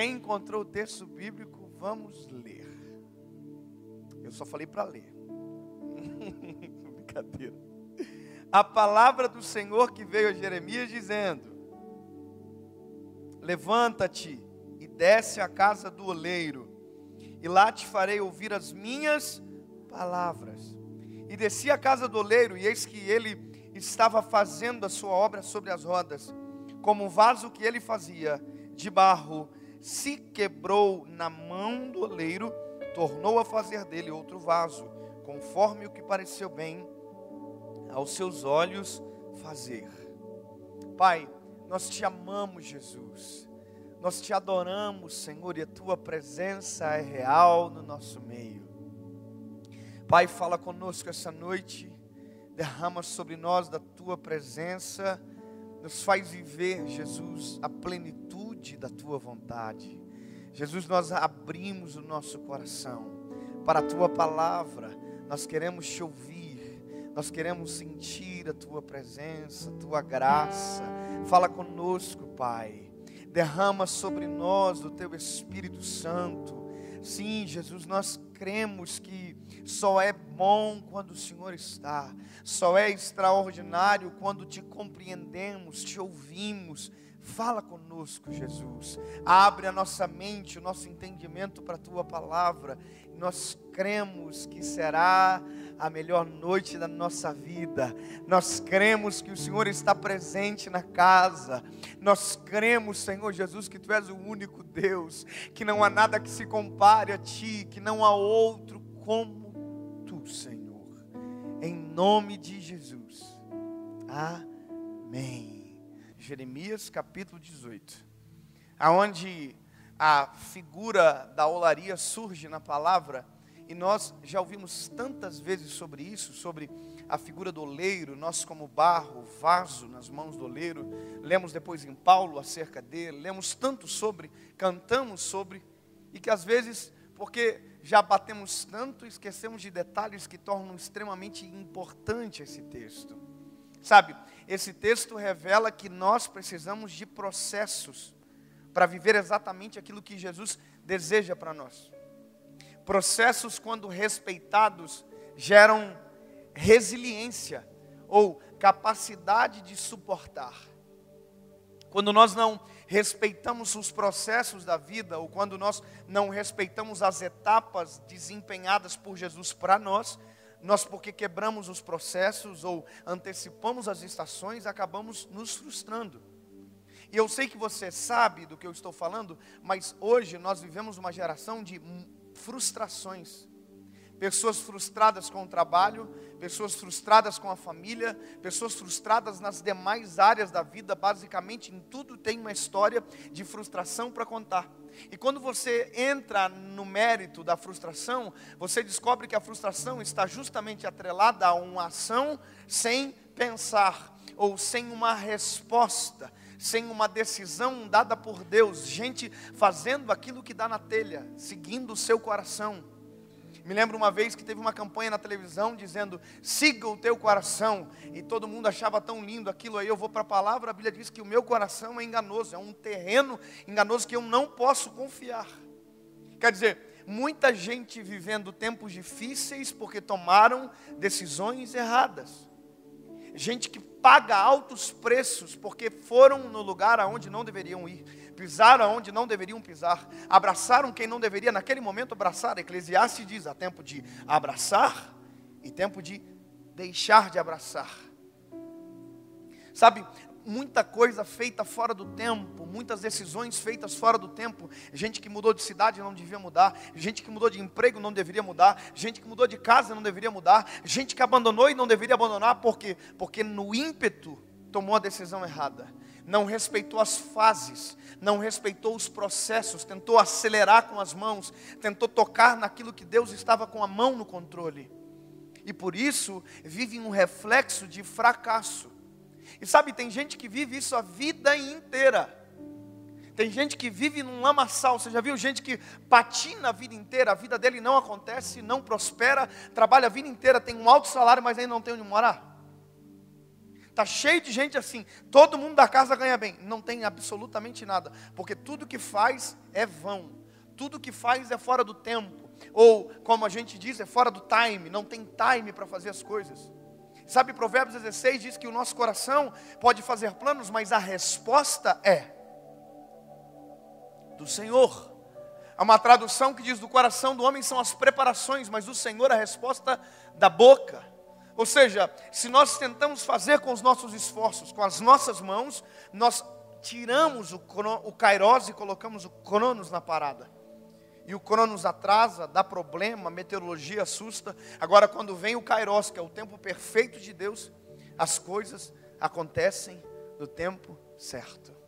Quem encontrou o texto bíblico, vamos ler. Eu só falei para ler. Brincadeira. A palavra do Senhor que veio a Jeremias dizendo: Levanta-te e desce à casa do oleiro, e lá te farei ouvir as minhas palavras. E desci à casa do oleiro, e eis que ele estava fazendo a sua obra sobre as rodas, como um vaso que ele fazia de barro, se quebrou na mão do oleiro, tornou a fazer dele outro vaso, conforme o que pareceu bem aos seus olhos fazer. Pai, nós te amamos, Jesus. Nós te adoramos, Senhor, e a tua presença é real no nosso meio. Pai, fala conosco essa noite, derrama sobre nós da tua presença, nos faz viver, Jesus, a plenitude da tua vontade. Jesus, nós abrimos o nosso coração para a tua palavra, nós queremos te ouvir nós queremos sentir a tua presença, a tua graça. Fala conosco, Pai. Derrama sobre nós do teu Espírito Santo. Sim, Jesus, nós cremos que só é bom quando o Senhor está, só é extraordinário quando te compreendemos, te ouvimos. Fala conosco, Jesus. Abre a nossa mente, o nosso entendimento para a tua palavra. Nós cremos que será a melhor noite da nossa vida. Nós cremos que o Senhor está presente na casa. Nós cremos, Senhor Jesus, que Tu és o único Deus, que não há nada que se compare a Ti, que não há outro como Tu, Senhor. Em nome de Jesus. Amém. Jeremias capítulo 18. Aonde a figura da olaria surge na palavra e nós já ouvimos tantas vezes sobre isso, sobre a figura do oleiro, nós como barro, vaso nas mãos do oleiro. Lemos depois em Paulo acerca dele, lemos tanto sobre, cantamos sobre, e que às vezes, porque já batemos tanto, esquecemos de detalhes que tornam extremamente importante esse texto. Sabe, esse texto revela que nós precisamos de processos para viver exatamente aquilo que Jesus deseja para nós. Processos, quando respeitados, geram resiliência ou capacidade de suportar. Quando nós não respeitamos os processos da vida, ou quando nós não respeitamos as etapas desempenhadas por Jesus para nós, nós, porque quebramos os processos ou antecipamos as estações, acabamos nos frustrando. E eu sei que você sabe do que eu estou falando, mas hoje nós vivemos uma geração de frustrações. Pessoas frustradas com o trabalho, pessoas frustradas com a família, pessoas frustradas nas demais áreas da vida, basicamente em tudo tem uma história de frustração para contar. E quando você entra no mérito da frustração, você descobre que a frustração está justamente atrelada a uma ação sem pensar ou sem uma resposta sem uma decisão dada por Deus, gente fazendo aquilo que dá na telha, seguindo o seu coração. Me lembro uma vez que teve uma campanha na televisão dizendo: siga o teu coração, e todo mundo achava tão lindo aquilo. Aí eu vou para a palavra, a Bíblia diz que o meu coração é enganoso, é um terreno enganoso que eu não posso confiar. Quer dizer, muita gente vivendo tempos difíceis porque tomaram decisões erradas gente que paga altos preços porque foram no lugar aonde não deveriam ir, pisaram aonde não deveriam pisar, abraçaram quem não deveria naquele momento abraçar. Eclesiastes diz: há tempo de abraçar e tempo de deixar de abraçar. Sabe, muita coisa feita fora do tempo, muitas decisões feitas fora do tempo. Gente que mudou de cidade não devia mudar, gente que mudou de emprego não deveria mudar, gente que mudou de casa não deveria mudar, gente que abandonou e não deveria abandonar, porque porque no ímpeto tomou a decisão errada. Não respeitou as fases, não respeitou os processos, tentou acelerar com as mãos, tentou tocar naquilo que Deus estava com a mão no controle. E por isso vive um reflexo de fracasso e sabe, tem gente que vive isso a vida inteira. Tem gente que vive num lamaçal. Você já viu gente que patina a vida inteira, a vida dele não acontece, não prospera, trabalha a vida inteira, tem um alto salário, mas ainda não tem onde morar? Está cheio de gente assim. Todo mundo da casa ganha bem. Não tem absolutamente nada. Porque tudo que faz é vão. Tudo que faz é fora do tempo. Ou, como a gente diz, é fora do time. Não tem time para fazer as coisas. Sabe, Provérbios 16 diz que o nosso coração pode fazer planos, mas a resposta é do Senhor. Há uma tradução que diz: do coração do homem são as preparações, mas do Senhor a resposta da boca. Ou seja, se nós tentamos fazer com os nossos esforços, com as nossas mãos, nós tiramos o, o Kairos e colocamos o Cronos na parada. E o Cronos atrasa, dá problema, a meteorologia assusta. Agora, quando vem o Kairos, que é o tempo perfeito de Deus, as coisas acontecem no tempo certo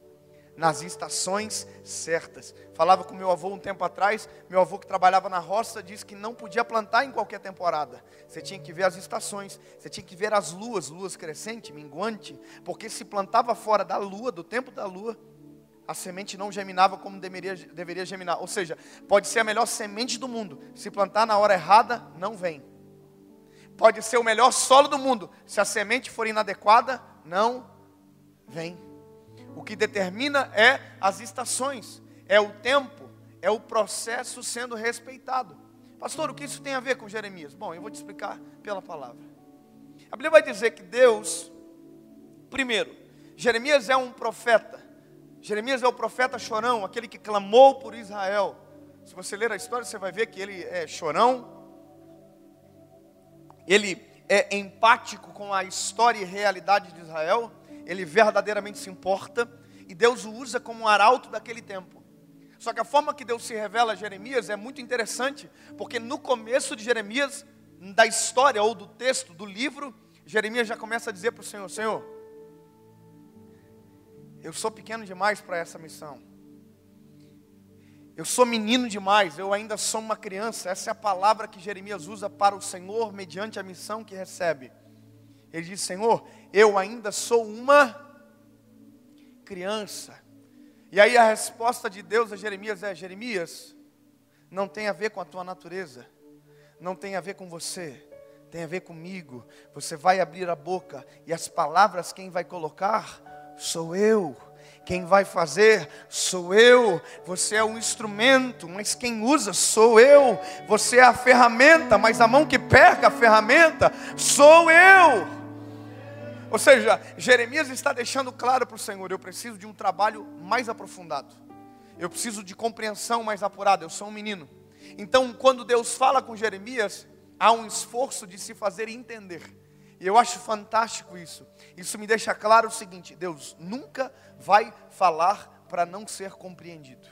nas estações certas. Falava com meu avô um tempo atrás, meu avô que trabalhava na roça disse que não podia plantar em qualquer temporada. Você tinha que ver as estações, você tinha que ver as luas, luas crescente, minguante, porque se plantava fora da lua, do tempo da lua, a semente não germinava como deveria, deveria germinar. Ou seja, pode ser a melhor semente do mundo, se plantar na hora errada, não vem. Pode ser o melhor solo do mundo, se a semente for inadequada, não vem. O que determina é as estações, é o tempo, é o processo sendo respeitado. Pastor, o que isso tem a ver com Jeremias? Bom, eu vou te explicar pela palavra. A Bíblia vai dizer que Deus, primeiro, Jeremias é um profeta. Jeremias é o profeta chorão, aquele que clamou por Israel. Se você ler a história, você vai ver que ele é chorão. Ele é empático com a história e realidade de Israel ele verdadeiramente se importa e Deus o usa como um arauto daquele tempo. Só que a forma que Deus se revela a Jeremias é muito interessante, porque no começo de Jeremias, da história ou do texto, do livro, Jeremias já começa a dizer para o Senhor: Senhor, eu sou pequeno demais para essa missão. Eu sou menino demais, eu ainda sou uma criança. Essa é a palavra que Jeremias usa para o Senhor mediante a missão que recebe. Ele diz: Senhor, eu ainda sou uma criança. E aí a resposta de Deus a Jeremias é: Jeremias, não tem a ver com a tua natureza, não tem a ver com você, tem a ver comigo. Você vai abrir a boca e as palavras quem vai colocar sou eu. Quem vai fazer sou eu. Você é o instrumento, mas quem usa sou eu. Você é a ferramenta, mas a mão que pega a ferramenta sou eu. Ou seja, Jeremias está deixando claro para o Senhor: eu preciso de um trabalho mais aprofundado, eu preciso de compreensão mais apurada. Eu sou um menino. Então, quando Deus fala com Jeremias, há um esforço de se fazer entender. E eu acho fantástico isso. Isso me deixa claro o seguinte: Deus nunca vai falar para não ser compreendido.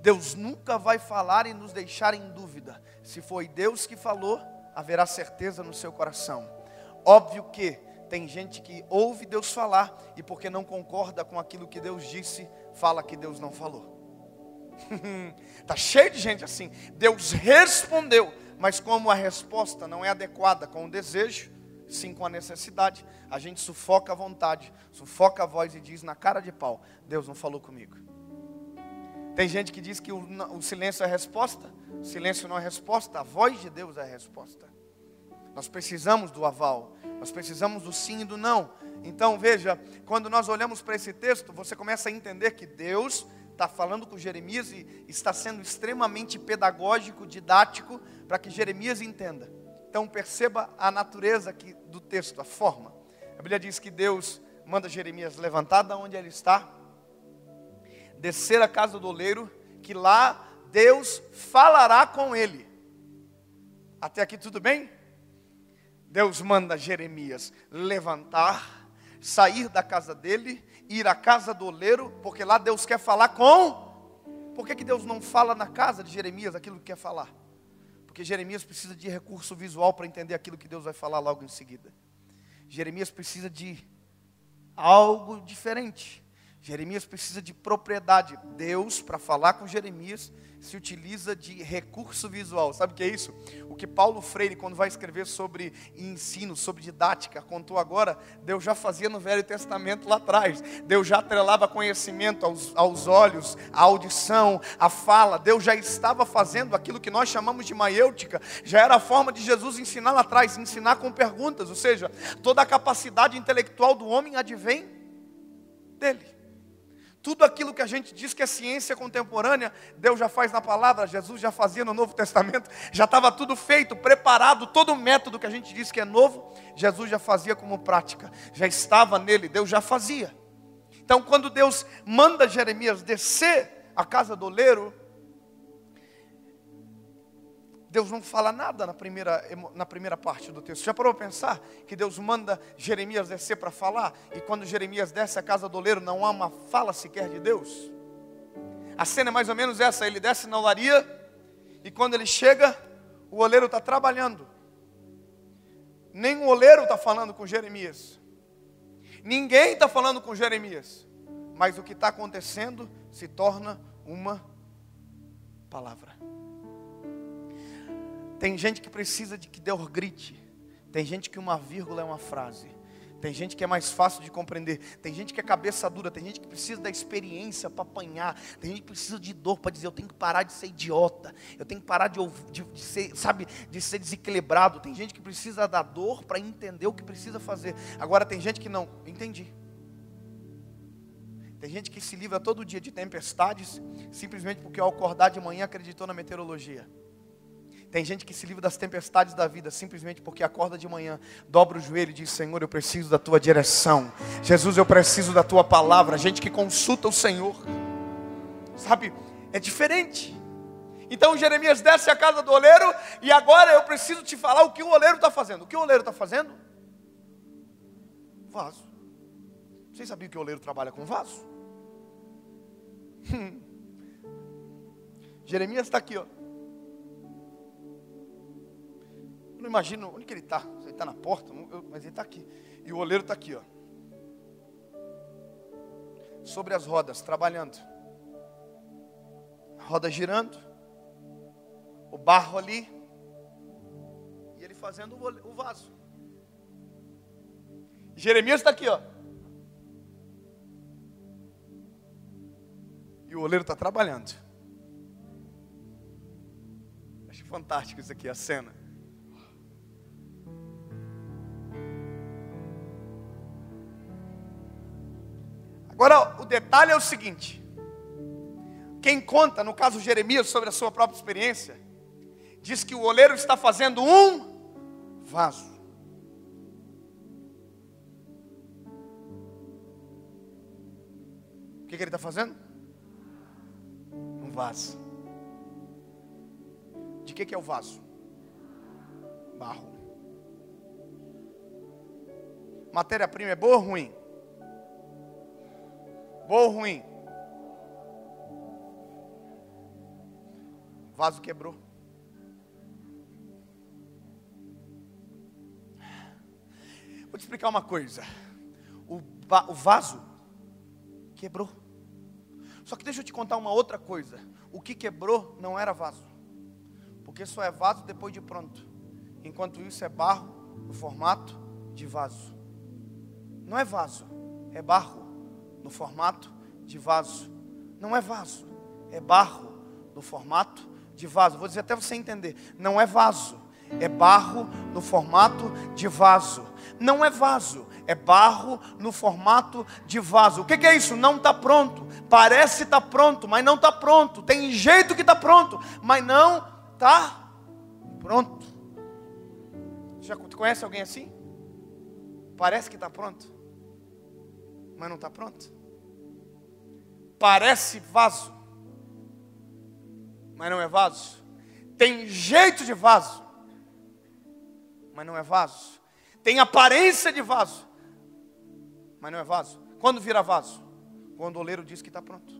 Deus nunca vai falar e nos deixar em dúvida. Se foi Deus que falou, haverá certeza no seu coração. Óbvio que tem gente que ouve Deus falar e porque não concorda com aquilo que Deus disse, fala que Deus não falou. Está cheio de gente assim. Deus respondeu, mas como a resposta não é adequada com o desejo, sim com a necessidade, a gente sufoca a vontade, sufoca a voz e diz na cara de pau: Deus não falou comigo. Tem gente que diz que o, o silêncio é a resposta, o silêncio não é a resposta, a voz de Deus é a resposta. Nós precisamos do aval, nós precisamos do sim e do não. Então veja, quando nós olhamos para esse texto, você começa a entender que Deus está falando com Jeremias e está sendo extremamente pedagógico, didático, para que Jeremias entenda. Então perceba a natureza aqui do texto, a forma. A Bíblia diz que Deus manda Jeremias levantar da onde ele está, descer a casa do oleiro, que lá Deus falará com ele. Até aqui tudo bem? Deus manda Jeremias levantar, sair da casa dele, ir à casa do oleiro, porque lá Deus quer falar com. Por que, que Deus não fala na casa de Jeremias aquilo que quer falar? Porque Jeremias precisa de recurso visual para entender aquilo que Deus vai falar logo em seguida. Jeremias precisa de algo diferente. Jeremias precisa de propriedade. Deus, para falar com Jeremias, se utiliza de recurso visual. Sabe o que é isso? O que Paulo Freire, quando vai escrever sobre ensino, sobre didática, contou agora, Deus já fazia no Velho Testamento lá atrás. Deus já atrelava conhecimento aos, aos olhos, a audição, a fala. Deus já estava fazendo aquilo que nós chamamos de maiêutica. Já era a forma de Jesus ensinar lá atrás, ensinar com perguntas. Ou seja, toda a capacidade intelectual do homem advém dele. Tudo aquilo que a gente diz que é ciência contemporânea, Deus já faz na palavra, Jesus já fazia no Novo Testamento, já estava tudo feito, preparado, todo o método que a gente diz que é novo, Jesus já fazia como prática, já estava nele, Deus já fazia. Então, quando Deus manda Jeremias descer a casa do oleiro, Deus não fala nada na primeira, na primeira parte do texto. Já parou para pensar que Deus manda Jeremias descer para falar? E quando Jeremias desce a casa do oleiro, não há uma fala sequer de Deus? A cena é mais ou menos essa: ele desce na olaria, e quando ele chega, o oleiro está trabalhando. Nem o oleiro está falando com Jeremias. Ninguém está falando com Jeremias. Mas o que está acontecendo se torna uma palavra. Tem gente que precisa de que Deus grite. Tem gente que uma vírgula é uma frase. Tem gente que é mais fácil de compreender. Tem gente que é cabeça dura. Tem gente que precisa da experiência para apanhar. Tem gente que precisa de dor para dizer: eu tenho que parar de ser idiota. Eu tenho que parar de, de, de ser, sabe, de ser desequilibrado. Tem gente que precisa da dor para entender o que precisa fazer. Agora tem gente que não. Entendi. Tem gente que se livra todo dia de tempestades simplesmente porque ao acordar de manhã acreditou na meteorologia. Tem gente que se livra das tempestades da vida simplesmente porque acorda de manhã, dobra o joelho e diz: Senhor, eu preciso da tua direção. Jesus, eu preciso da tua palavra. Gente que consulta o Senhor, sabe? É diferente. Então Jeremias desce a casa do oleiro e agora eu preciso te falar o que o oleiro está fazendo. O que o oleiro está fazendo? Vaso. Vocês sabiam que o oleiro trabalha com vaso? Jeremias está aqui, ó. Eu não imagino onde que ele está. Ele está na porta, mas ele está aqui. E o oleiro está aqui, ó. Sobre as rodas, trabalhando. A roda girando. O barro ali. E ele fazendo o vaso. Jeremias está aqui, ó. E o oleiro está trabalhando. Acho fantástico isso aqui, a cena. Agora, o detalhe é o seguinte: quem conta, no caso Jeremias, sobre a sua própria experiência, diz que o oleiro está fazendo um vaso. O que, que ele está fazendo? Um vaso. De que, que é o vaso? Barro. Matéria-prima é boa ou ruim? Boa ou ruim? O vaso quebrou. Vou te explicar uma coisa. O, o vaso quebrou. Só que deixa eu te contar uma outra coisa. O que quebrou não era vaso. Porque só é vaso depois de pronto. Enquanto isso é barro no formato de vaso. Não é vaso, é barro no formato de vaso. Não é vaso, é barro no formato de vaso. Vou dizer até você entender. Não é vaso, é barro no formato de vaso. Não é vaso, é barro no formato de vaso. O que, que é isso? Não está pronto. Parece estar tá pronto, mas não está pronto. Tem jeito que está pronto, mas não está pronto. Já conhece alguém assim? Parece que está pronto, mas não está pronto. Parece vaso, mas não é vaso. Tem jeito de vaso, mas não é vaso. Tem aparência de vaso, mas não é vaso. Quando vira vaso? Quando o oleiro diz que está pronto.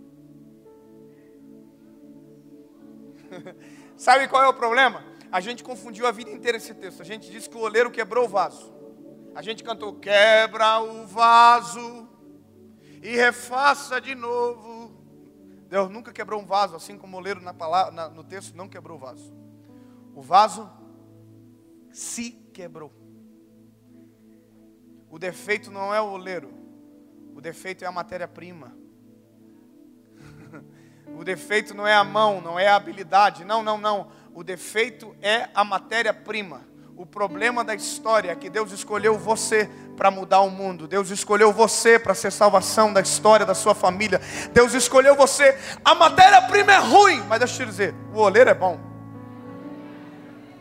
Sabe qual é o problema? A gente confundiu a vida inteira esse texto. A gente disse que o oleiro quebrou o vaso. A gente cantou: quebra o vaso e refaça de novo. Deus nunca quebrou um vaso, assim como o oleiro na palavra, na, no texto não quebrou o vaso. O vaso se quebrou. O defeito não é o oleiro, o defeito é a matéria-prima. o defeito não é a mão, não é a habilidade. Não, não, não. O defeito é a matéria-prima. O problema da história é que Deus escolheu você para mudar o mundo. Deus escolheu você para ser salvação da história da sua família. Deus escolheu você. A matéria-prima é ruim, mas deixa eu te dizer, o oleiro é bom.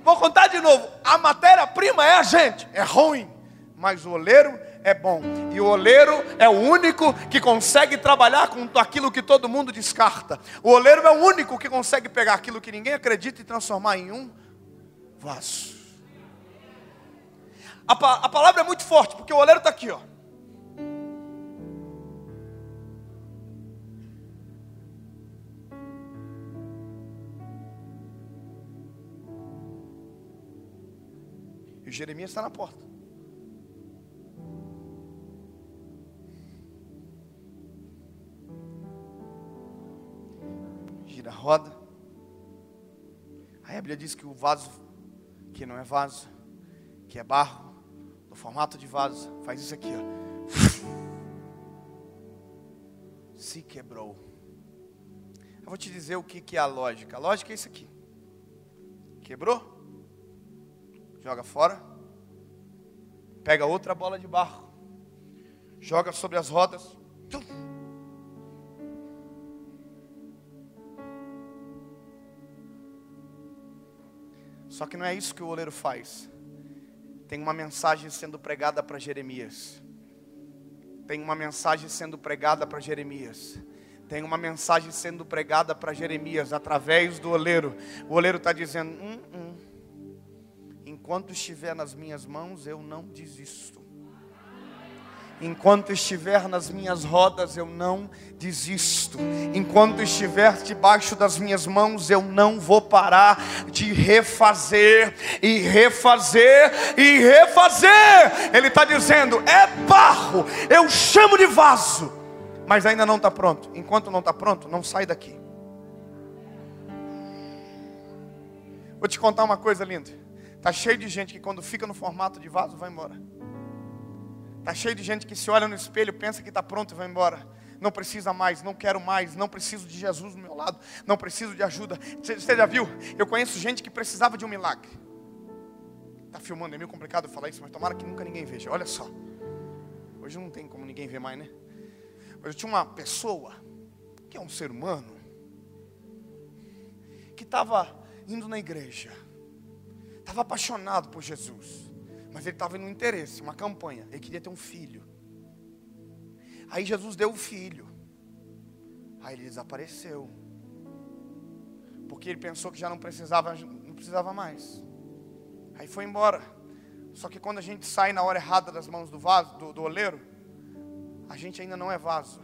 Vou contar de novo. A matéria-prima é a gente, é ruim, mas o oleiro é bom. E o oleiro é o único que consegue trabalhar com aquilo que todo mundo descarta. O oleiro é o único que consegue pegar aquilo que ninguém acredita e transformar em um vaso. A, a palavra é muito forte, porque o oleiro está aqui, ó. E Jeremias está na porta. Gira a roda. A Bíblia diz que o vaso, que não é vaso, que é barro, formato de vaso, faz isso aqui, ó. Se quebrou. Eu vou te dizer o que, que é a lógica. A lógica é isso aqui. Quebrou? Joga fora. Pega outra bola de barro. Joga sobre as rodas. Só que não é isso que o oleiro faz. Tem uma mensagem sendo pregada para Jeremias. Tem uma mensagem sendo pregada para Jeremias. Tem uma mensagem sendo pregada para Jeremias através do oleiro. O oleiro está dizendo: hum, hum. enquanto estiver nas minhas mãos, eu não desisto. Enquanto estiver nas minhas rodas, eu não desisto. Enquanto estiver debaixo das minhas mãos, eu não vou parar de refazer e refazer e refazer. Ele está dizendo: é barro, eu chamo de vaso, mas ainda não está pronto. Enquanto não está pronto, não sai daqui. Vou te contar uma coisa linda. Está cheio de gente que quando fica no formato de vaso vai embora. Está cheio de gente que se olha no espelho, pensa que está pronto e vai embora. Não precisa mais, não quero mais, não preciso de Jesus do meu lado, não preciso de ajuda. Você já viu? Eu conheço gente que precisava de um milagre. Está filmando, é meio complicado falar isso, mas tomara que nunca ninguém veja. Olha só. Hoje não tem como ninguém ver mais, né? Mas eu tinha uma pessoa, que é um ser humano, que estava indo na igreja, estava apaixonado por Jesus. Mas ele estava no interesse, uma campanha. Ele queria ter um filho. Aí Jesus deu o filho. Aí ele desapareceu. Porque ele pensou que já não precisava, não precisava mais. Aí foi embora. Só que quando a gente sai na hora errada das mãos do vaso, do, do oleiro, a gente ainda não é vaso.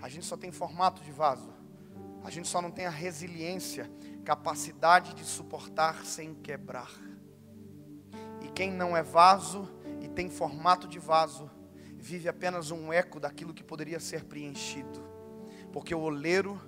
A gente só tem formato de vaso. A gente só não tem a resiliência, capacidade de suportar sem quebrar. Quem não é vaso e tem formato de vaso, vive apenas um eco daquilo que poderia ser preenchido. Porque o oleiro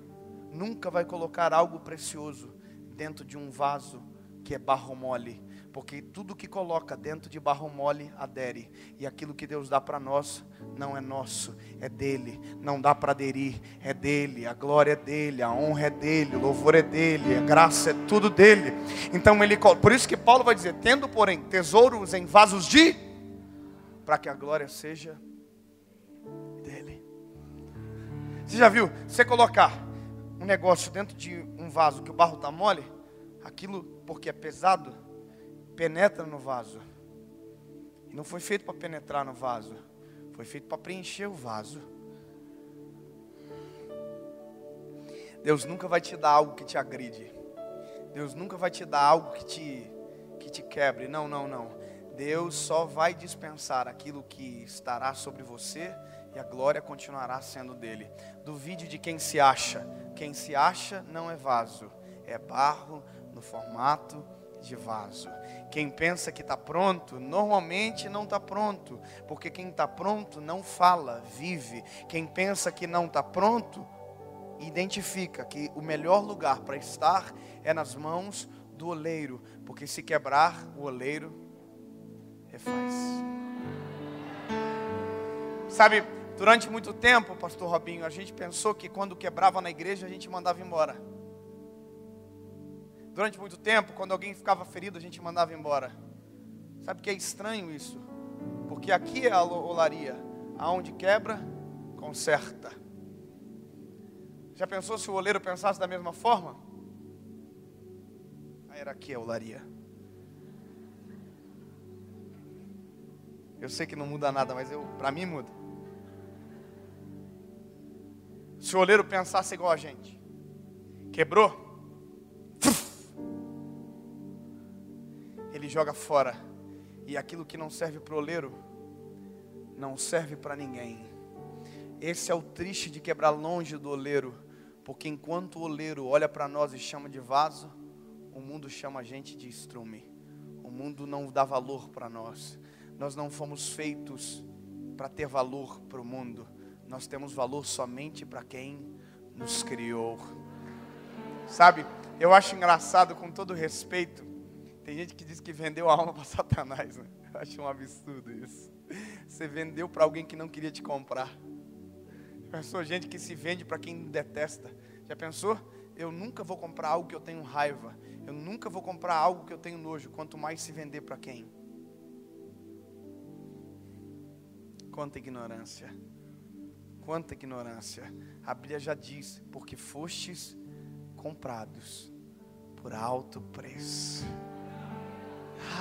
nunca vai colocar algo precioso dentro de um vaso que é barro mole, porque tudo que coloca dentro de barro mole adere, e aquilo que Deus dá para nós não é nosso, é dele, não dá para aderir, é dele, a glória é dele, a honra é dele, o louvor é dele, a graça é tudo dele. Então ele, por isso que Paulo vai dizer: tendo, porém, tesouros em vasos de, para que a glória seja dele. Você já viu? Você colocar um negócio dentro de um vaso que o barro está mole, aquilo porque é pesado penetra no vaso. Não foi feito para penetrar no vaso, foi feito para preencher o vaso. Deus nunca vai te dar algo que te agride. Deus nunca vai te dar algo que te que te quebre. Não, não, não. Deus só vai dispensar aquilo que estará sobre você e a glória continuará sendo dele. Duvide de quem se acha. Quem se acha não é vaso, é barro no formato de vaso. Quem pensa que está pronto, normalmente não está pronto, porque quem está pronto não fala, vive. Quem pensa que não está pronto, identifica que o melhor lugar para estar é nas mãos do oleiro, porque se quebrar, o oleiro refaz. Sabe, durante muito tempo, pastor Robinho, a gente pensou que quando quebrava na igreja, a gente mandava embora. Durante muito tempo, quando alguém ficava ferido, a gente mandava embora. Sabe que é estranho isso? Porque aqui é a olaria, aonde quebra, conserta. Já pensou se o oleiro pensasse da mesma forma? Era aqui a olaria. Eu sei que não muda nada, mas eu, para mim muda. Se o oleiro pensasse igual a gente, quebrou, ele joga fora. E aquilo que não serve para o oleiro, não serve para ninguém. Esse é o triste de quebrar longe do oleiro, porque enquanto o oleiro olha para nós e chama de vaso, o mundo chama a gente de estrume. O mundo não dá valor para nós. Nós não fomos feitos para ter valor para o mundo. Nós temos valor somente para quem nos criou. Sabe, eu acho engraçado, com todo respeito, tem gente que diz que vendeu a alma para Satanás, né? Eu acho um absurdo isso. Você vendeu para alguém que não queria te comprar. Já pensou gente que se vende para quem detesta? Já pensou? Eu nunca vou comprar algo que eu tenho raiva. Eu nunca vou comprar algo que eu tenho nojo. Quanto mais se vender para quem? Quanta ignorância. Quanta ignorância. A Bíblia já diz: porque fostes comprados por alto preço.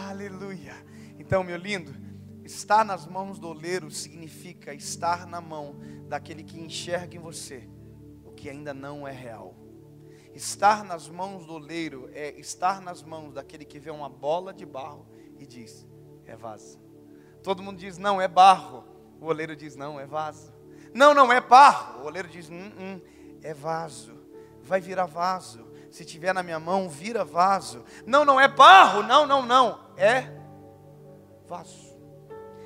Aleluia. Então, meu lindo, estar nas mãos do oleiro significa estar na mão daquele que enxerga em você o que ainda não é real. Estar nas mãos do oleiro é estar nas mãos daquele que vê uma bola de barro e diz: é vaso. Todo mundo diz: não, é barro. O oleiro diz: não, é vaso. Não, não é barro. O oleiro diz: hum, hum, é vaso. Vai virar vaso se tiver na minha mão, vira vaso. Não, não é barro, não, não, não, é vaso.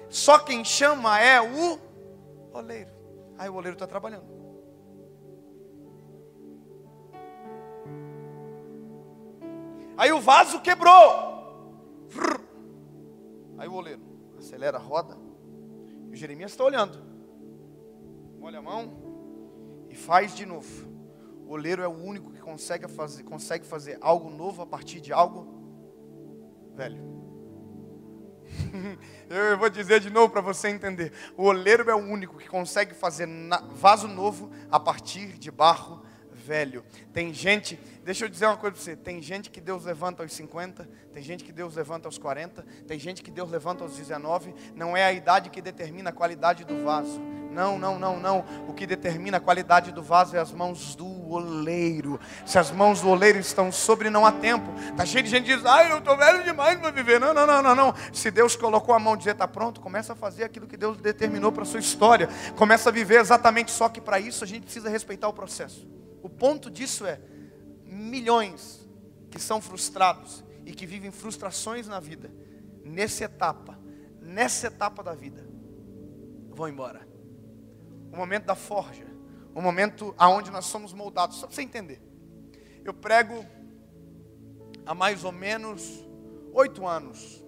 Só quem chama é o oleiro. Aí o oleiro está trabalhando. Aí o vaso quebrou. Aí o oleiro acelera a roda. E o Jeremias está olhando. Molha a mão e faz de novo. O oleiro é o único que consegue fazer, consegue fazer algo novo a partir de algo velho. Eu vou dizer de novo para você entender. O oleiro é o único que consegue fazer vaso novo a partir de barro velho. Tem gente, deixa eu dizer uma coisa para você: tem gente que Deus levanta aos 50, tem gente que Deus levanta aos 40, tem gente que Deus levanta aos 19. Não é a idade que determina a qualidade do vaso. Não, não, não, não. O que determina a qualidade do vaso é as mãos do oleiro. Se as mãos do oleiro estão sobre, não há tempo. Está cheio de gente que diz, ai, eu estou velho demais para viver. Não, não, não, não, não. Se Deus colocou a mão dizer, está pronto, começa a fazer aquilo que Deus determinou para sua história. Começa a viver exatamente só que para isso a gente precisa respeitar o processo. O ponto disso é milhões que são frustrados e que vivem frustrações na vida, nessa etapa, nessa etapa da vida, vão embora. O momento da forja, o momento aonde nós somos moldados, só para você entender. Eu prego há mais ou menos oito anos.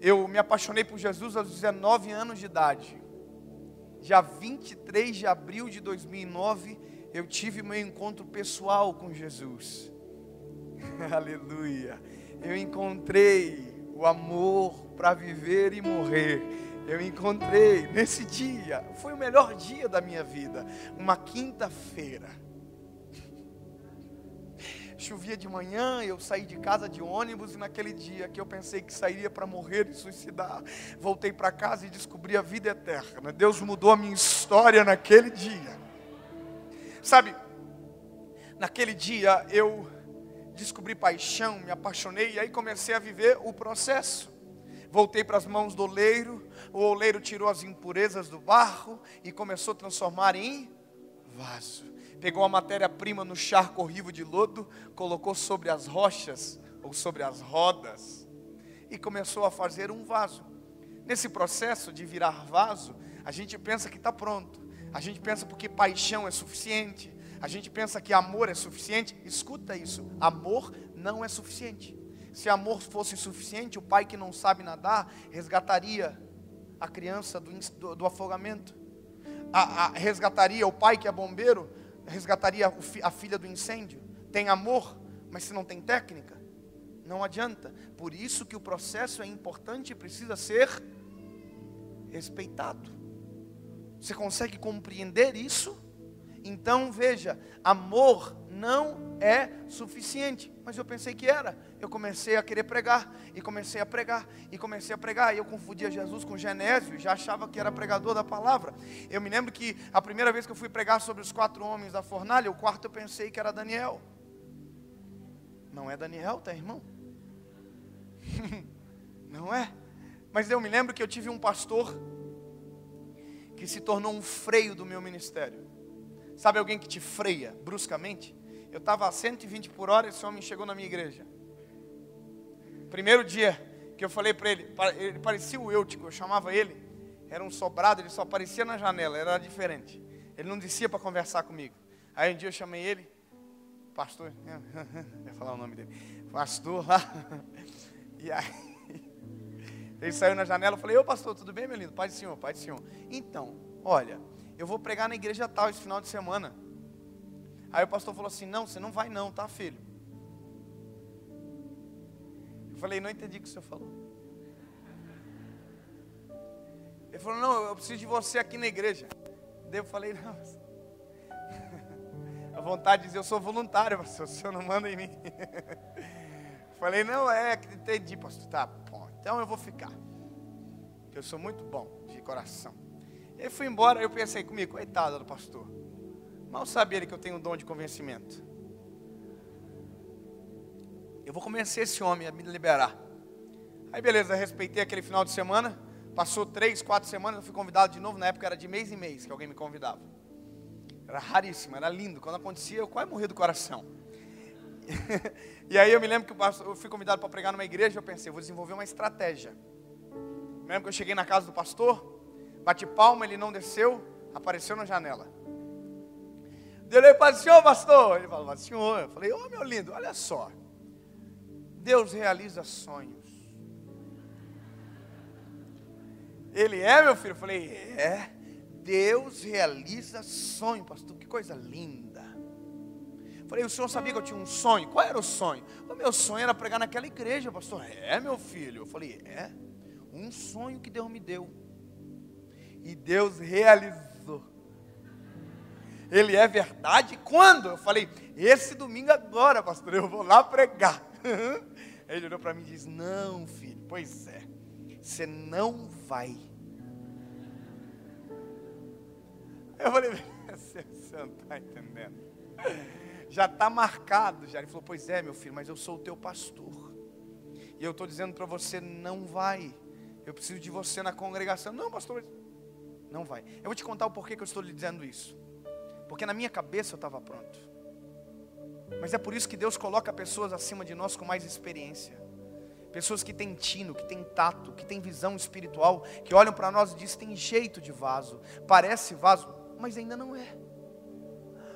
Eu me apaixonei por Jesus aos 19 anos de idade. Dia 23 de abril de 2009, eu tive meu encontro pessoal com Jesus. Aleluia. Eu encontrei o amor para viver e morrer. Eu encontrei nesse dia, foi o melhor dia da minha vida, uma quinta-feira. Chovia de manhã, eu saí de casa de ônibus e naquele dia que eu pensei que sairia para morrer e suicidar, voltei para casa e descobri a vida eterna. Deus mudou a minha história naquele dia. Sabe, naquele dia eu descobri paixão, me apaixonei e aí comecei a viver o processo. Voltei para as mãos do oleiro, o oleiro tirou as impurezas do barro e começou a transformar em vaso. Pegou a matéria-prima no charco horrível de lodo, colocou sobre as rochas ou sobre as rodas e começou a fazer um vaso. Nesse processo de virar vaso, a gente pensa que está pronto. A gente pensa porque paixão é suficiente. A gente pensa que amor é suficiente. Escuta isso: amor não é suficiente. Se amor fosse suficiente, o pai que não sabe nadar resgataria a criança do, do, do afogamento. A, a, resgataria o pai que é bombeiro, resgataria a filha do incêndio. Tem amor, mas se não tem técnica, não adianta. Por isso que o processo é importante e precisa ser respeitado. Você consegue compreender isso? Então veja, amor não é suficiente. Mas eu pensei que era. Eu comecei a querer pregar, e comecei a pregar, e comecei a pregar. E eu confundia Jesus com Genésio, já achava que era pregador da palavra. Eu me lembro que a primeira vez que eu fui pregar sobre os quatro homens da fornalha, o quarto eu pensei que era Daniel. Não é Daniel, tá, irmão? Não é? Mas eu me lembro que eu tive um pastor que se tornou um freio do meu ministério. Sabe alguém que te freia bruscamente? Eu estava a 120 por hora e esse homem chegou na minha igreja. Primeiro dia que eu falei para ele, ele parecia o Eutico, eu chamava ele, era um sobrado, ele só aparecia na janela, era diferente. Ele não descia para conversar comigo. Aí um dia eu chamei ele, pastor, ia falar o nome dele, pastor lá. E aí ele saiu na janela, eu falei, ô pastor, tudo bem, meu lindo? Pai do Senhor, Pai do Senhor. Então, olha, eu vou pregar na igreja tal esse final de semana. Aí o pastor falou assim, não, você não vai não, tá filho? Eu falei, não entendi o que o senhor falou. Ele falou, não, eu preciso de você aqui na igreja. Daí eu falei, não. A vontade de dizer, eu sou voluntário, pastor, o senhor não manda em mim. Falei, não, é, entendi, pastor. Tá, bom, então eu vou ficar. Eu sou muito bom de coração. E aí fui embora, eu pensei comigo, coitado do pastor. Mal sabia ele que eu tenho um dom de convencimento. Eu vou convencer esse homem a me liberar. Aí beleza, respeitei aquele final de semana. Passou três, quatro semanas, eu fui convidado de novo. Na época era de mês em mês que alguém me convidava. Era raríssimo, era lindo. Quando acontecia, eu quase morria do coração. e aí eu me lembro que eu fui convidado para pregar numa igreja, eu pensei, vou desenvolver uma estratégia. Me lembro que eu cheguei na casa do pastor, bati palma, ele não desceu, apareceu na janela. Deu para o senhor, pastor. Ele falou, senhor. Eu falei, ô oh, meu lindo, olha só. Deus realiza sonhos. Ele é, meu filho? Eu falei, é. Deus realiza sonhos, pastor. Que coisa linda. Falei, o senhor sabia que eu tinha um sonho? Qual era o sonho? O meu sonho era pregar naquela igreja, pastor. É, meu filho. Eu falei, é. Um sonho que Deus me deu. E Deus realizou. Ele é verdade quando? Eu falei, esse domingo agora, pastor, eu vou lá pregar. Ele olhou para mim e disse: Não, filho, pois é, você não vai. Eu falei, você não está entendendo já está marcado. Já. Ele falou: Pois é, meu filho, mas eu sou o teu pastor. E eu estou dizendo para você: não vai. Eu preciso de você na congregação. Não, pastor, não vai. Eu vou te contar o porquê que eu estou lhe dizendo isso. Porque na minha cabeça eu estava pronto. Mas é por isso que Deus coloca pessoas acima de nós com mais experiência. Pessoas que têm tino, que têm tato, que têm visão espiritual, que olham para nós e dizem: tem jeito de vaso, parece vaso, mas ainda não é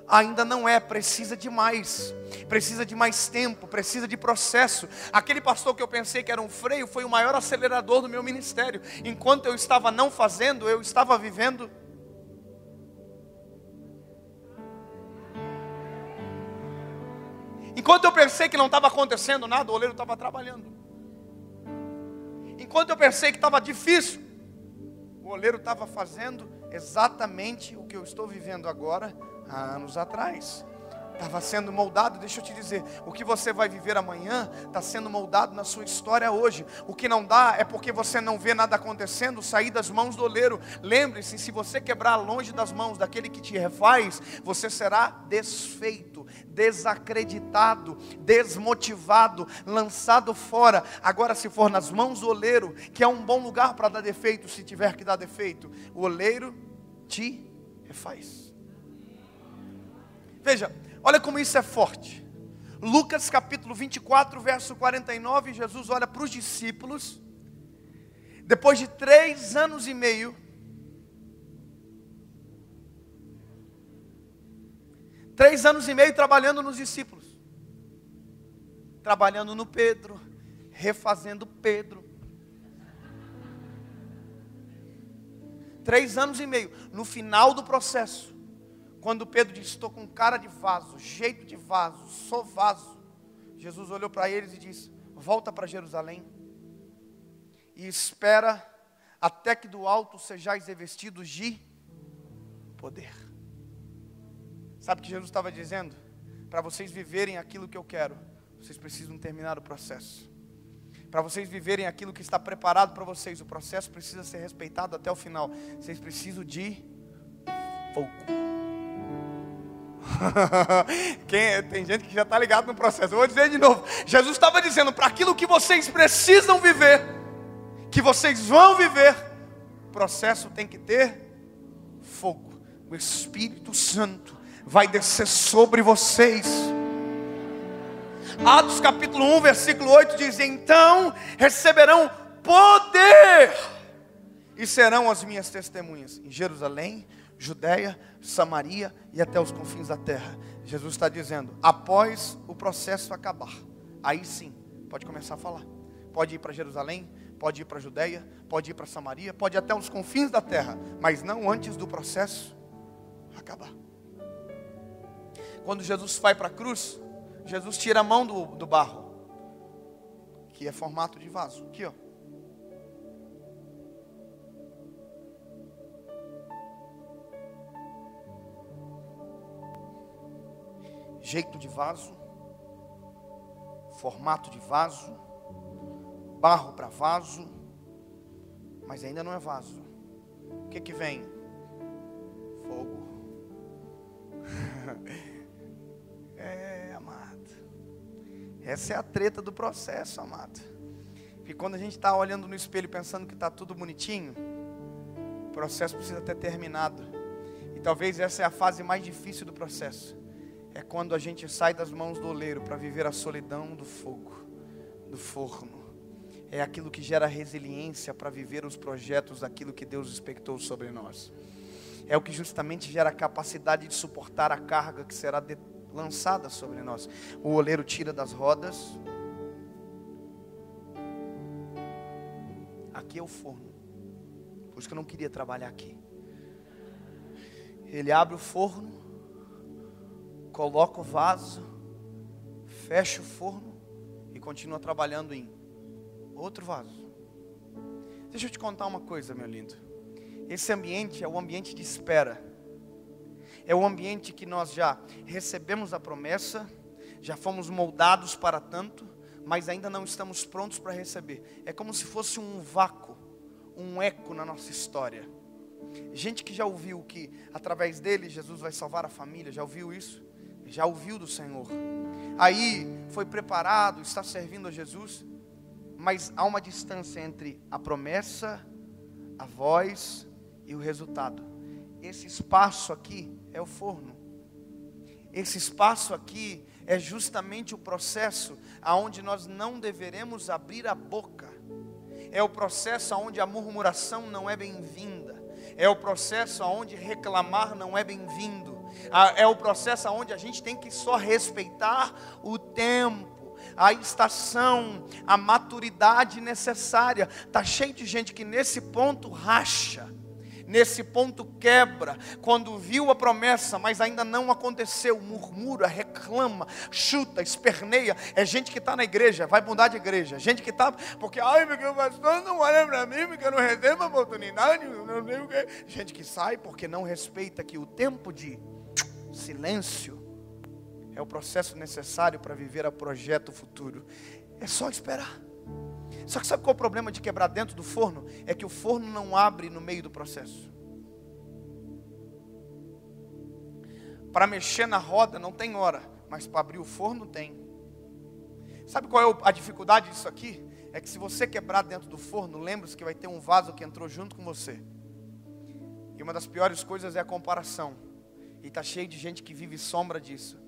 ainda não é, precisa de mais, precisa de mais tempo, precisa de processo. Aquele pastor que eu pensei que era um freio foi o maior acelerador do meu ministério. Enquanto eu estava não fazendo, eu estava vivendo. Enquanto eu pensei que não estava acontecendo nada, o oleiro estava trabalhando. Enquanto eu pensei que estava difícil, o oleiro estava fazendo exatamente o que eu estou vivendo agora há anos atrás. Estava sendo moldado, deixa eu te dizer, o que você vai viver amanhã está sendo moldado na sua história hoje. O que não dá é porque você não vê nada acontecendo, sair das mãos do oleiro. Lembre-se, se você quebrar longe das mãos daquele que te refaz, você será desfeito, desacreditado, desmotivado, lançado fora. Agora, se for nas mãos do oleiro, que é um bom lugar para dar defeito, se tiver que dar defeito, o oleiro te refaz. Veja, olha como isso é forte. Lucas capítulo 24, verso 49, Jesus olha para os discípulos, depois de três anos e meio, três anos e meio trabalhando nos discípulos, trabalhando no Pedro, refazendo Pedro, três anos e meio, no final do processo, quando Pedro disse: Estou com cara de vaso, jeito de vaso, sou vaso. Jesus olhou para eles e disse: Volta para Jerusalém e espera até que do alto sejais revestidos de poder. Sabe o que Jesus estava dizendo? Para vocês viverem aquilo que eu quero, vocês precisam terminar o processo. Para vocês viverem aquilo que está preparado para vocês, o processo precisa ser respeitado até o final. Vocês precisam de fogo. Quem, tem gente que já está ligado no processo. Eu vou dizer de novo. Jesus estava dizendo para aquilo que vocês precisam viver, que vocês vão viver, o processo tem que ter fogo. O Espírito Santo vai descer sobre vocês. Atos capítulo 1, versículo 8 diz: Então receberão poder e serão as minhas testemunhas em Jerusalém, Judéia, Samaria e até os confins da terra. Jesus está dizendo: após o processo acabar, aí sim, pode começar a falar. Pode ir para Jerusalém, pode ir para Judéia, pode ir para Samaria, pode ir até os confins da terra, mas não antes do processo acabar. Quando Jesus vai para a cruz, Jesus tira a mão do, do barro, que é formato de vaso, aqui ó. Jeito de vaso, formato de vaso, barro para vaso, mas ainda não é vaso. O que que vem? Fogo. é, amado. Essa é a treta do processo, amado. Porque quando a gente está olhando no espelho pensando que está tudo bonitinho, o processo precisa ter terminado. E talvez essa é a fase mais difícil do processo é quando a gente sai das mãos do oleiro para viver a solidão do fogo, do forno. É aquilo que gera resiliência para viver os projetos daquilo que Deus expectou sobre nós. É o que justamente gera a capacidade de suportar a carga que será lançada sobre nós. O oleiro tira das rodas. Aqui é o forno. Por isso que eu não queria trabalhar aqui. Ele abre o forno coloca o vaso, fecha o forno e continua trabalhando em outro vaso. Deixa eu te contar uma coisa, meu lindo. Esse ambiente é o ambiente de espera. É o ambiente que nós já recebemos a promessa, já fomos moldados para tanto, mas ainda não estamos prontos para receber. É como se fosse um vácuo, um eco na nossa história. Gente que já ouviu que através dele Jesus vai salvar a família, já ouviu isso? Já ouviu do Senhor. Aí foi preparado, está servindo a Jesus, mas há uma distância entre a promessa, a voz e o resultado. Esse espaço aqui é o forno. Esse espaço aqui é justamente o processo aonde nós não deveremos abrir a boca. É o processo aonde a murmuração não é bem-vinda. É o processo aonde reclamar não é bem-vindo é o processo onde a gente tem que só respeitar o tempo, a estação, a maturidade necessária. Está cheio de gente que nesse ponto racha nesse ponto quebra, quando viu a promessa, mas ainda não aconteceu, murmura, reclama, chuta, esperneia. É gente que está na igreja, vai mudar de igreja. Gente que está, porque, ai, porque o pastor não olha para mim, porque eu não recebo oportunidade. Não sei o quê. Gente que sai porque não respeita que o tempo de silêncio é o processo necessário para viver a projeto futuro. É só esperar. Só que sabe qual é o problema de quebrar dentro do forno? É que o forno não abre no meio do processo. Para mexer na roda não tem hora, mas para abrir o forno tem. Sabe qual é a dificuldade disso aqui? É que se você quebrar dentro do forno, lembre-se que vai ter um vaso que entrou junto com você. E uma das piores coisas é a comparação. E está cheio de gente que vive sombra disso.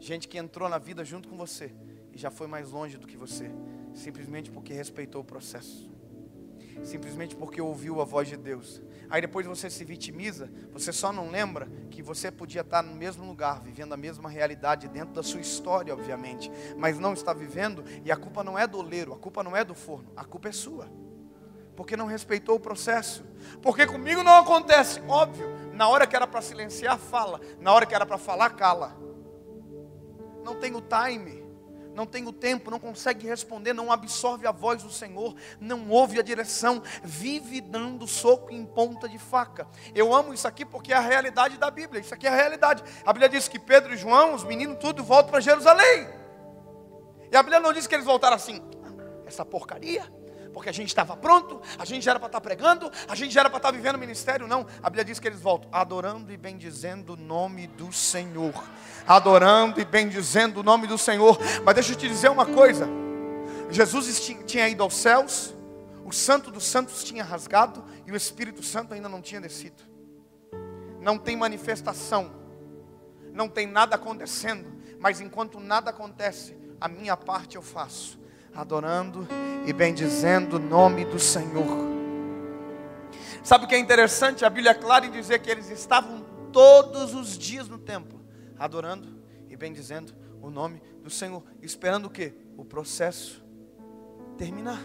Gente que entrou na vida junto com você e já foi mais longe do que você, simplesmente porque respeitou o processo. Simplesmente porque ouviu a voz de Deus. Aí depois você se vitimiza, você só não lembra que você podia estar no mesmo lugar, vivendo a mesma realidade dentro da sua história, obviamente, mas não está vivendo, e a culpa não é do oleiro, a culpa não é do forno, a culpa é sua. Porque não respeitou o processo. Porque comigo não acontece, óbvio. Na hora que era para silenciar, fala. Na hora que era para falar, cala. Não tem o time não tem o tempo, não consegue responder, não absorve a voz do Senhor, não ouve a direção, vive dando soco em ponta de faca. Eu amo isso aqui porque é a realidade da Bíblia, isso aqui é a realidade. A Bíblia diz que Pedro e João, os meninos, tudo voltam para Jerusalém. E a Bíblia não diz que eles voltaram assim, essa porcaria porque a gente estava pronto, a gente já era para estar tá pregando, a gente já era para estar tá vivendo o ministério, não. A Bíblia diz que eles voltam adorando e bendizendo o nome do Senhor. Adorando e bendizendo o nome do Senhor. Mas deixa eu te dizer uma coisa: Jesus tinha ido aos céus, o Santo dos Santos tinha rasgado e o Espírito Santo ainda não tinha descido. Não tem manifestação, não tem nada acontecendo, mas enquanto nada acontece, a minha parte eu faço adorando e bendizendo o nome do Senhor. Sabe o que é interessante? A Bíblia é clara em dizer que eles estavam todos os dias no templo, adorando e bendizendo o nome do Senhor, esperando o que? O processo terminar.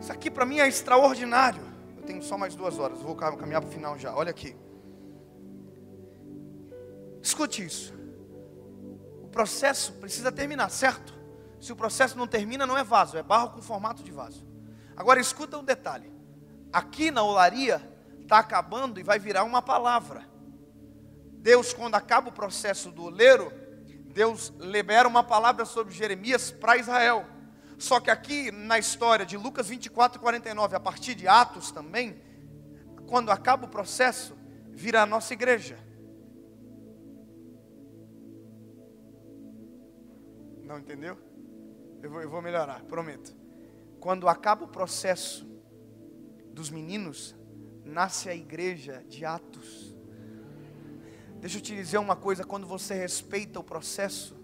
Isso aqui para mim é extraordinário. Eu tenho só mais duas horas, vou caminhar para o final já. Olha aqui. Escute isso. O processo precisa terminar, certo? Se o processo não termina, não é vaso, é barro com formato de vaso. Agora escuta um detalhe. Aqui na olaria está acabando e vai virar uma palavra. Deus, quando acaba o processo do oleiro, Deus libera uma palavra sobre Jeremias para Israel. Só que aqui na história de Lucas 24 e 49, a partir de Atos também, quando acaba o processo, vira a nossa igreja. Não entendeu? Eu vou, eu vou melhorar, prometo. Quando acaba o processo dos meninos, nasce a igreja de Atos. Deixa eu te dizer uma coisa: quando você respeita o processo,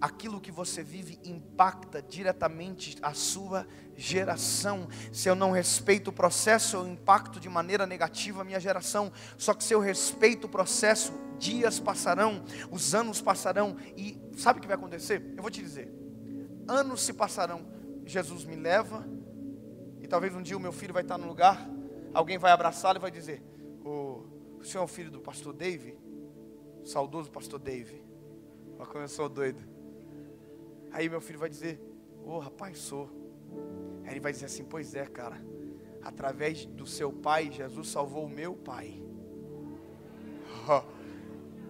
aquilo que você vive impacta diretamente a sua geração. Se eu não respeito o processo, eu impacto de maneira negativa a minha geração. Só que se eu respeito o processo, dias passarão, os anos passarão, e sabe o que vai acontecer? Eu vou te dizer anos se passarão. Jesus me leva, e talvez um dia o meu filho vai estar no lugar, alguém vai abraçá-lo e vai dizer: o, o senhor é o filho do pastor Dave? Saudoso pastor Dave. Olha como eu sou doido. Aí meu filho vai dizer: Ô oh, rapaz, sou. Aí ele vai dizer assim: Pois é, cara. Através do seu pai, Jesus salvou o meu pai.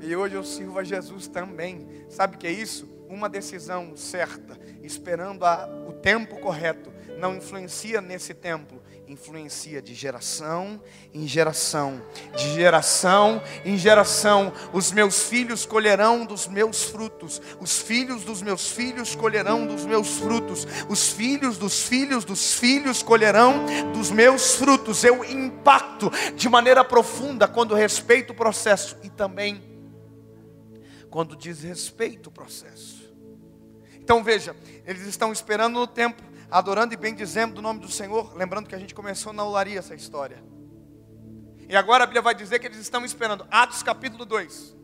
E hoje eu sirvo a Jesus também. Sabe o que é isso? Uma decisão certa, esperando a, o tempo correto, não influencia nesse tempo, influencia de geração em geração, de geração em geração. Os meus filhos colherão dos meus frutos, os filhos dos meus filhos colherão dos meus frutos, os filhos dos filhos dos filhos colherão dos meus frutos. Eu impacto de maneira profunda quando respeito o processo e também quando diz respeito o processo. Então veja, eles estão esperando no templo, adorando e bendizendo do nome do Senhor, lembrando que a gente começou na olaria essa história. E agora a Bíblia vai dizer que eles estão esperando, Atos capítulo 2.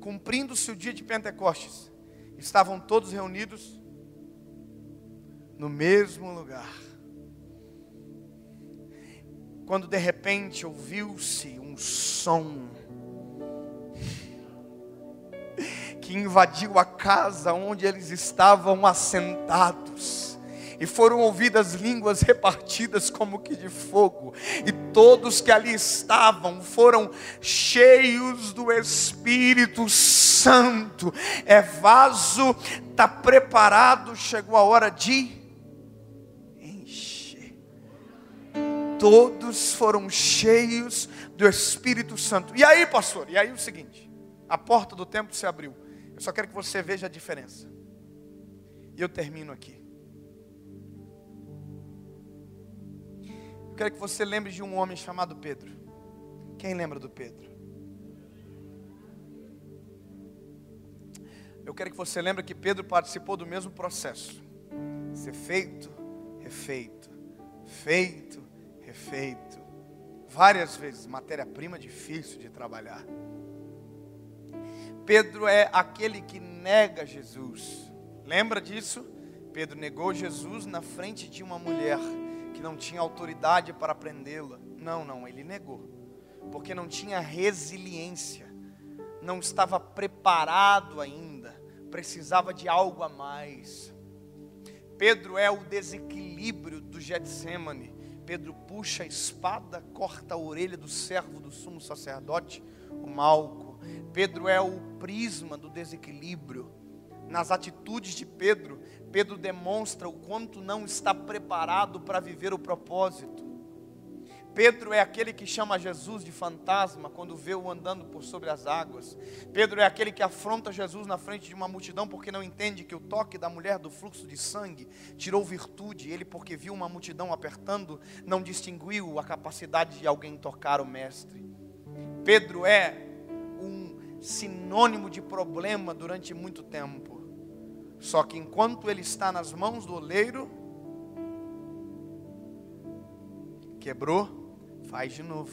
Cumprindo-se o dia de Pentecostes, estavam todos reunidos no mesmo lugar. Quando de repente ouviu-se um som que invadiu a casa onde eles estavam assentados. E foram ouvidas línguas repartidas como que de fogo, e todos que ali estavam foram cheios do Espírito Santo. É vaso, está preparado, chegou a hora de encher. Todos foram cheios do Espírito Santo. E aí, pastor? E aí o seguinte: a porta do templo se abriu. Eu só quero que você veja a diferença. E eu termino aqui. Eu quero que você lembre de um homem chamado Pedro. Quem lembra do Pedro? eu quero que você lembre que Pedro participou do mesmo processo. Ser feito, refeito, feito, refeito. Várias vezes, matéria-prima difícil de trabalhar. Pedro é aquele que nega Jesus. Lembra disso? Pedro negou Jesus na frente de uma mulher que não tinha autoridade para prendê-la. Não, não, ele negou, porque não tinha resiliência, não estava preparado ainda, precisava de algo a mais. Pedro é o desequilíbrio do Getsemane. Pedro puxa a espada, corta a orelha do servo do sumo sacerdote, o Malco. Pedro é o prisma do desequilíbrio. Nas atitudes de Pedro, Pedro demonstra o quanto não está preparado para viver o propósito. Pedro é aquele que chama Jesus de fantasma quando vê-o andando por sobre as águas. Pedro é aquele que afronta Jesus na frente de uma multidão porque não entende que o toque da mulher do fluxo de sangue tirou virtude. Ele, porque viu uma multidão apertando, não distinguiu a capacidade de alguém tocar o Mestre. Pedro é sinônimo de problema durante muito tempo. Só que enquanto ele está nas mãos do oleiro, quebrou, faz de novo.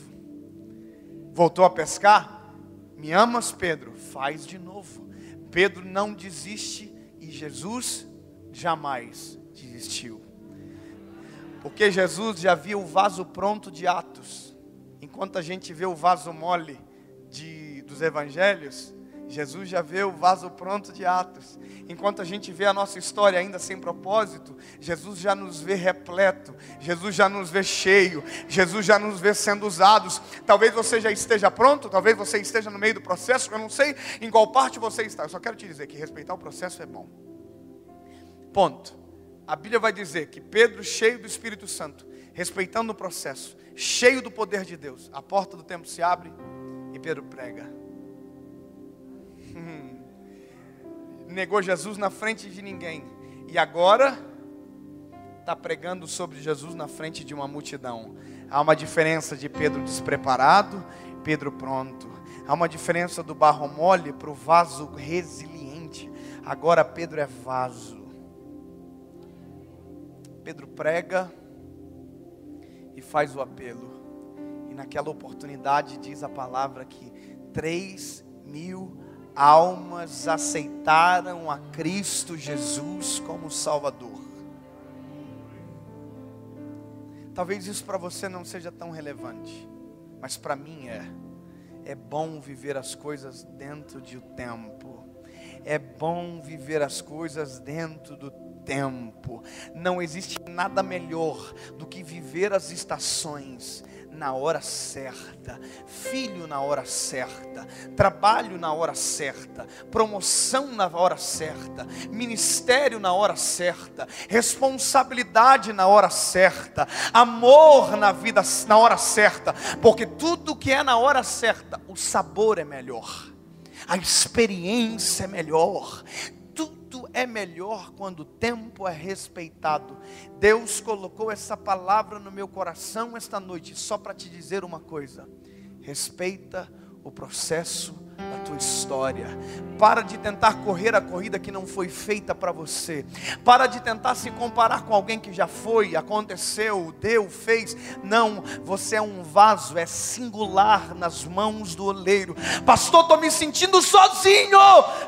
Voltou a pescar? Me amas, Pedro? Faz de novo. Pedro não desiste e Jesus jamais desistiu. Porque Jesus já viu o vaso pronto de Atos, enquanto a gente vê o vaso mole de, dos evangelhos, Jesus já vê o vaso pronto de Atos. Enquanto a gente vê a nossa história ainda sem propósito, Jesus já nos vê repleto, Jesus já nos vê cheio, Jesus já nos vê sendo usados. Talvez você já esteja pronto, talvez você esteja no meio do processo, eu não sei em qual parte você está. Eu só quero te dizer que respeitar o processo é bom. Ponto. A Bíblia vai dizer que Pedro, cheio do Espírito Santo, respeitando o processo, cheio do poder de Deus, a porta do tempo se abre e Pedro prega. Negou Jesus na frente de ninguém. E agora está pregando sobre Jesus na frente de uma multidão. Há uma diferença de Pedro despreparado, Pedro pronto. Há uma diferença do barro mole para o vaso resiliente. Agora Pedro é vaso. Pedro prega e faz o apelo. E naquela oportunidade diz a palavra que três mil almas aceitaram a Cristo Jesus como Salvador. Talvez isso para você não seja tão relevante, mas para mim é. É bom viver as coisas dentro de o tempo. É bom viver as coisas dentro do tempo. Não existe nada melhor do que viver as estações na hora certa, filho na hora certa, trabalho na hora certa, promoção na hora certa, ministério na hora certa, responsabilidade na hora certa, amor na vida na hora certa, porque tudo que é na hora certa, o sabor é melhor. A experiência é melhor, é melhor quando o tempo é respeitado. Deus colocou essa palavra no meu coração esta noite, só para te dizer uma coisa: respeita o processo da tua história. Para de tentar correr a corrida que não foi feita para você. Para de tentar se comparar com alguém que já foi, aconteceu, deu, fez. Não, você é um vaso, é singular nas mãos do oleiro. Pastor, estou me sentindo sozinho.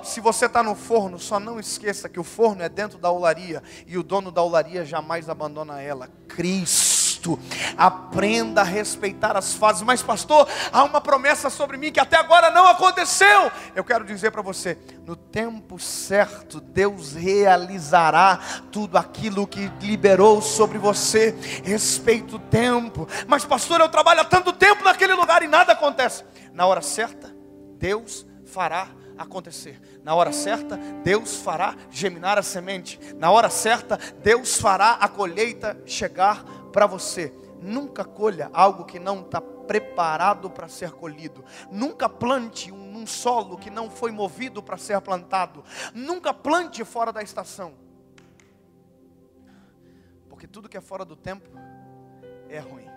Se você está no forno, só não esqueça que o forno é dentro da olaria e o dono da olaria jamais abandona ela. Cristo. Cristo. Aprenda a respeitar as fases. Mas, pastor, há uma promessa sobre mim que até agora não aconteceu. Eu quero dizer para você: no tempo certo, Deus realizará tudo aquilo que liberou sobre você. Respeita o tempo. Mas, pastor, eu trabalho há tanto tempo naquele lugar e nada acontece. Na hora certa, Deus fará acontecer. Na hora certa, Deus fará geminar a semente. Na hora certa, Deus fará a colheita chegar para você. Nunca colha algo que não está preparado para ser colhido. Nunca plante um, um solo que não foi movido para ser plantado. Nunca plante fora da estação. Porque tudo que é fora do tempo é ruim.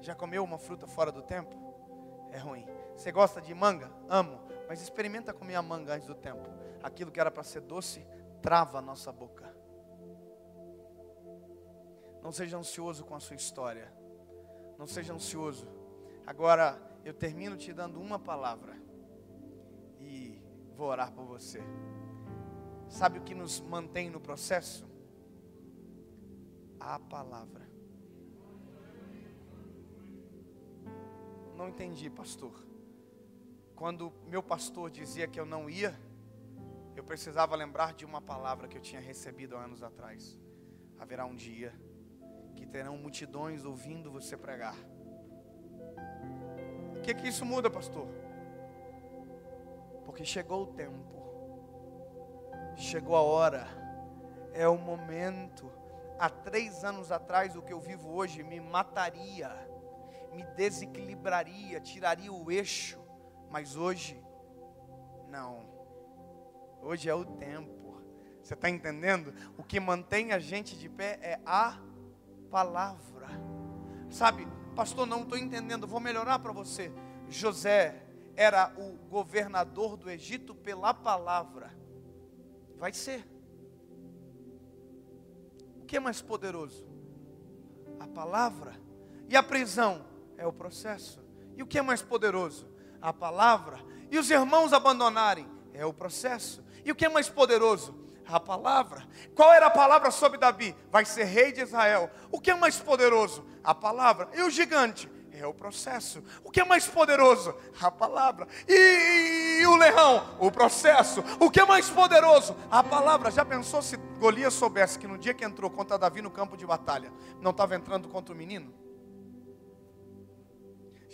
Já comeu uma fruta fora do tempo? É ruim. Você gosta de manga? Amo. Mas experimenta comer a manga antes do tempo. Aquilo que era para ser doce, trava a nossa boca. Não seja ansioso com a sua história. Não seja ansioso. Agora, eu termino te dando uma palavra. E vou orar por você. Sabe o que nos mantém no processo? A palavra. Não entendi, pastor. Quando meu pastor dizia que eu não ia, eu precisava lembrar de uma palavra que eu tinha recebido há anos atrás. Haverá um dia que terão multidões ouvindo você pregar. O que que isso muda, pastor? Porque chegou o tempo. Chegou a hora. É o momento. Há três anos atrás, o que eu vivo hoje me mataria, me desequilibraria, tiraria o eixo mas hoje, não. Hoje é o tempo. Você está entendendo? O que mantém a gente de pé é a palavra. Sabe, pastor, não estou entendendo. Vou melhorar para você. José era o governador do Egito pela palavra. Vai ser. O que é mais poderoso? A palavra. E a prisão é o processo. E o que é mais poderoso? a palavra, e os irmãos abandonarem, é o processo. E o que é mais poderoso? A palavra. Qual era a palavra sobre Davi? Vai ser rei de Israel. O que é mais poderoso? A palavra. E o gigante? É o processo. O que é mais poderoso? A palavra. E, e, o leão? O processo. O que é mais poderoso? A palavra. Já pensou se Golias soubesse que no dia que entrou contra Davi no campo de batalha, não estava entrando contra o menino?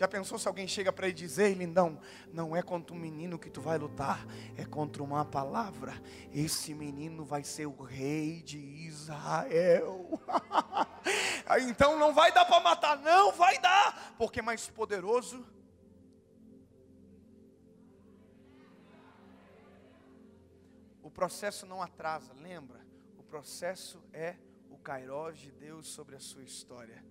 Já pensou se alguém chega para ele dizer, lindão, não é contra um menino que tu vai lutar, é contra uma palavra. Esse menino vai ser o rei de Israel. então não vai dar para matar, não vai dar, porque é mais poderoso. O processo não atrasa, lembra? O processo é o Kairos de Deus sobre a sua história.